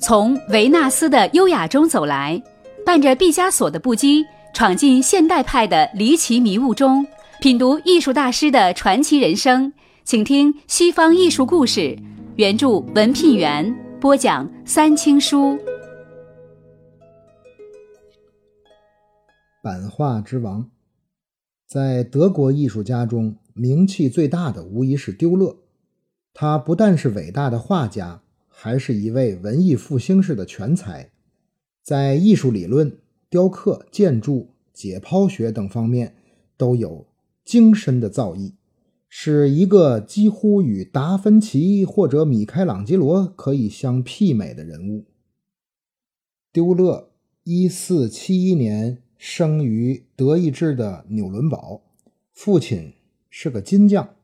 从维纳斯的优雅中走来，伴着毕加索的不羁，闯进现代派的离奇迷雾中，品读艺术大师的传奇人生。请听《西方艺术故事》，原著文聘元播讲。三清书，版画之王，在德国艺术家中名气最大的无疑是丢勒。他不但是伟大的画家。还是一位文艺复兴式的全才，在艺术理论、雕刻、建筑、解剖学等方面都有精深的造诣，是一个几乎与达芬奇或者米开朗基罗可以相媲美的人物。丢勒，一四七一年生于德意志的纽伦堡，父亲是个金匠，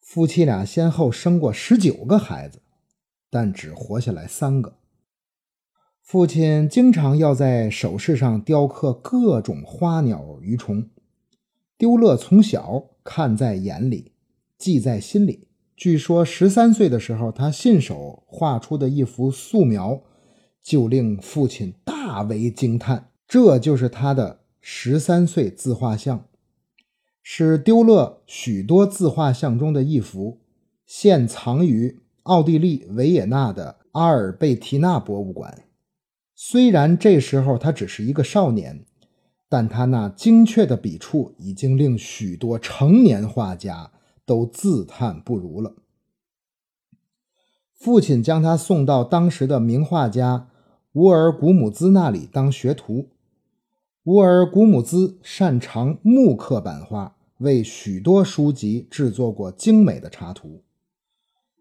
夫妻俩先后生过十九个孩子。但只活下来三个。父亲经常要在首饰上雕刻各种花鸟鱼虫，丢勒从小看在眼里，记在心里。据说十三岁的时候，他信手画出的一幅素描，就令父亲大为惊叹。这就是他的十三岁自画像，是丢勒许多自画像中的一幅，现藏于。奥地利维也纳的阿尔贝提纳博物馆，虽然这时候他只是一个少年，但他那精确的笔触已经令许多成年画家都自叹不如了。父亲将他送到当时的名画家乌尔古姆兹那里当学徒。乌尔古姆兹擅长木刻版画，为许多书籍制作过精美的插图。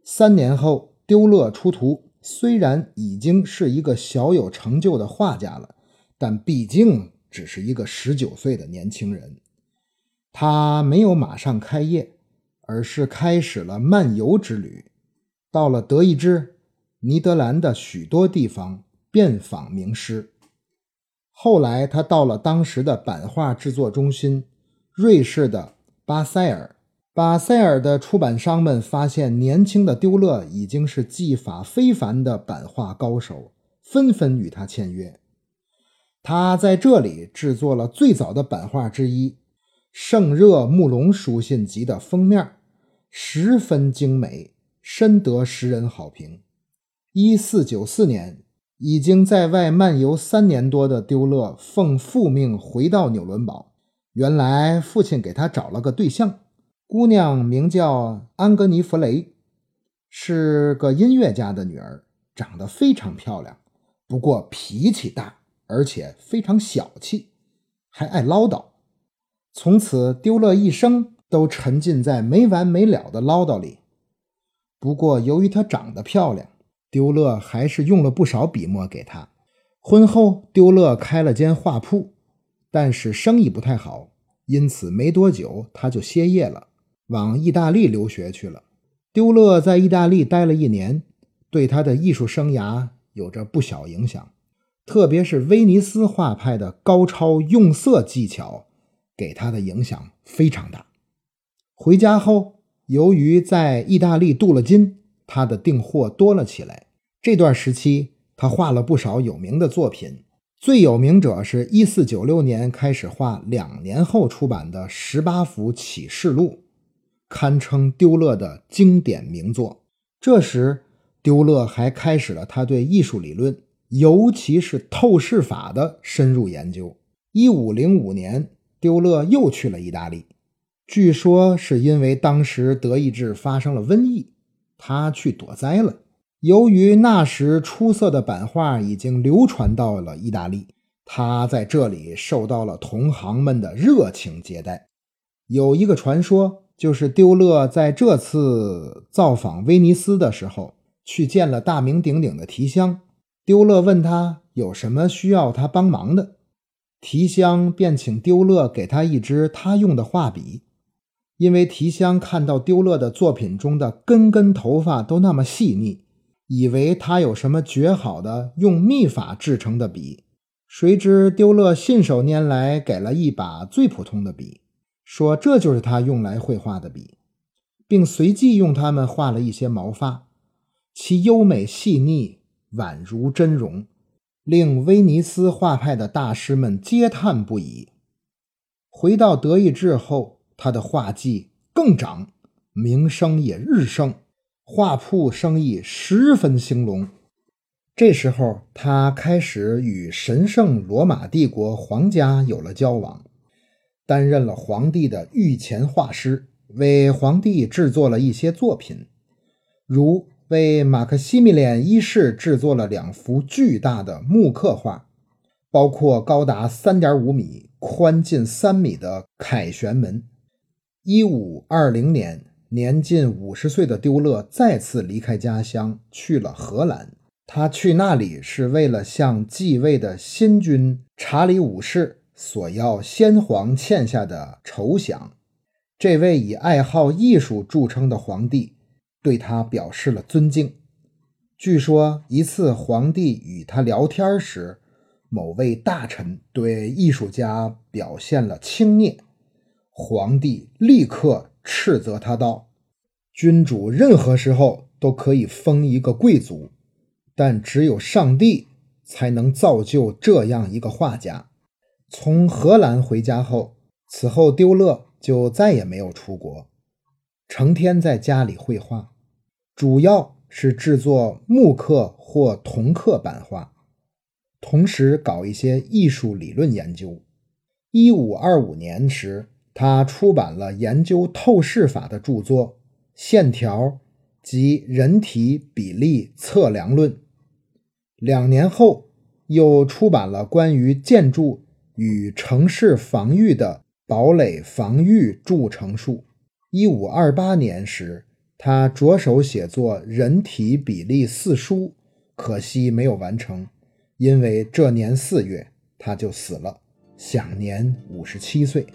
三年后，丢勒出图。虽然已经是一个小有成就的画家了，但毕竟只是一个十九岁的年轻人。他没有马上开业，而是开始了漫游之旅，到了德意志、尼德兰的许多地方遍访名师。后来，他到了当时的版画制作中心——瑞士的巴塞尔。巴塞尔的出版商们发现，年轻的丢勒已经是技法非凡的版画高手，纷纷与他签约。他在这里制作了最早的版画之一《圣热穆隆书信集》的封面，十分精美，深得诗人好评。一四九四年，已经在外漫游三年多的丢勒奉父命回到纽伦堡，原来父亲给他找了个对象。姑娘名叫安格尼弗雷，是个音乐家的女儿，长得非常漂亮，不过脾气大，而且非常小气，还爱唠叨。从此，丢勒一生都沉浸在没完没了的唠叨里。不过，由于她长得漂亮，丢勒还是用了不少笔墨给她。婚后，丢勒开了间画铺，但是生意不太好，因此没多久他就歇业了。往意大利留学去了。丢勒在意大利待了一年，对他的艺术生涯有着不小影响，特别是威尼斯画派的高超用色技巧，给他的影响非常大。回家后，由于在意大利镀了金，他的订货多了起来。这段时期，他画了不少有名的作品，最有名者是一四九六年开始画，两年后出版的十八幅启示录。堪称丢勒的经典名作。这时，丢勒还开始了他对艺术理论，尤其是透视法的深入研究。一五零五年，丢勒又去了意大利，据说是因为当时德意志发生了瘟疫，他去躲灾了。由于那时出色的版画已经流传到了意大利，他在这里受到了同行们的热情接待。有一个传说。就是丢勒在这次造访威尼斯的时候，去见了大名鼎鼎的提香。丢勒问他有什么需要他帮忙的，提香便请丢勒给他一支他用的画笔，因为提香看到丢勒的作品中的根根头发都那么细腻，以为他有什么绝好的用秘法制成的笔，谁知丢勒信手拈来，给了一把最普通的笔。说这就是他用来绘画的笔，并随即用它们画了一些毛发，其优美细腻，宛如真容，令威尼斯画派的大师们嗟叹不已。回到德意志后，他的画技更长，名声也日盛，画铺生意十分兴隆。这时候，他开始与神圣罗马帝国皇家有了交往，担任了皇帝的御前画师，为皇帝制作了一些作品，如为马克西米连一世制作了两幅巨大的木刻画，包括高达三点五米、宽近三米的凯旋门。一五二零年，年近五十岁的丢勒再次离开家乡，去了荷兰。他去那里是为了向继位的新君查理五世索要先皇欠下的酬饷。这位以爱好艺术著称的皇帝对他表示了尊敬。据说一次皇帝与他聊天时，某位大臣对艺术家表现了轻蔑，皇帝立刻斥责他道：“君主任何时候都可以封一个贵族。”但只有上帝才能造就这样一个画家。从荷兰回家后，此后丢勒就再也没有出国，成天在家里绘画，主要是制作木刻或铜刻版画，同时搞一些艺术理论研究。一五二五年时，他出版了研究透视法的著作《线条及人体比例测量论》。两年后，又出版了关于建筑与城市防御的《堡垒防御著成术》。一五二八年时，他着手写作《人体比例四书》，可惜没有完成，因为这年四月他就死了，享年五十七岁。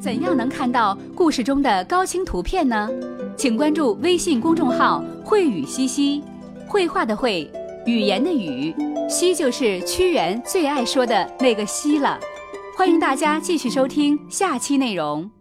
怎样能看到故事中的高清图片呢？请关注微信公众号“慧语西西”，绘画的绘，语言的语，西就是屈原最爱说的那个西了。欢迎大家继续收听下期内容。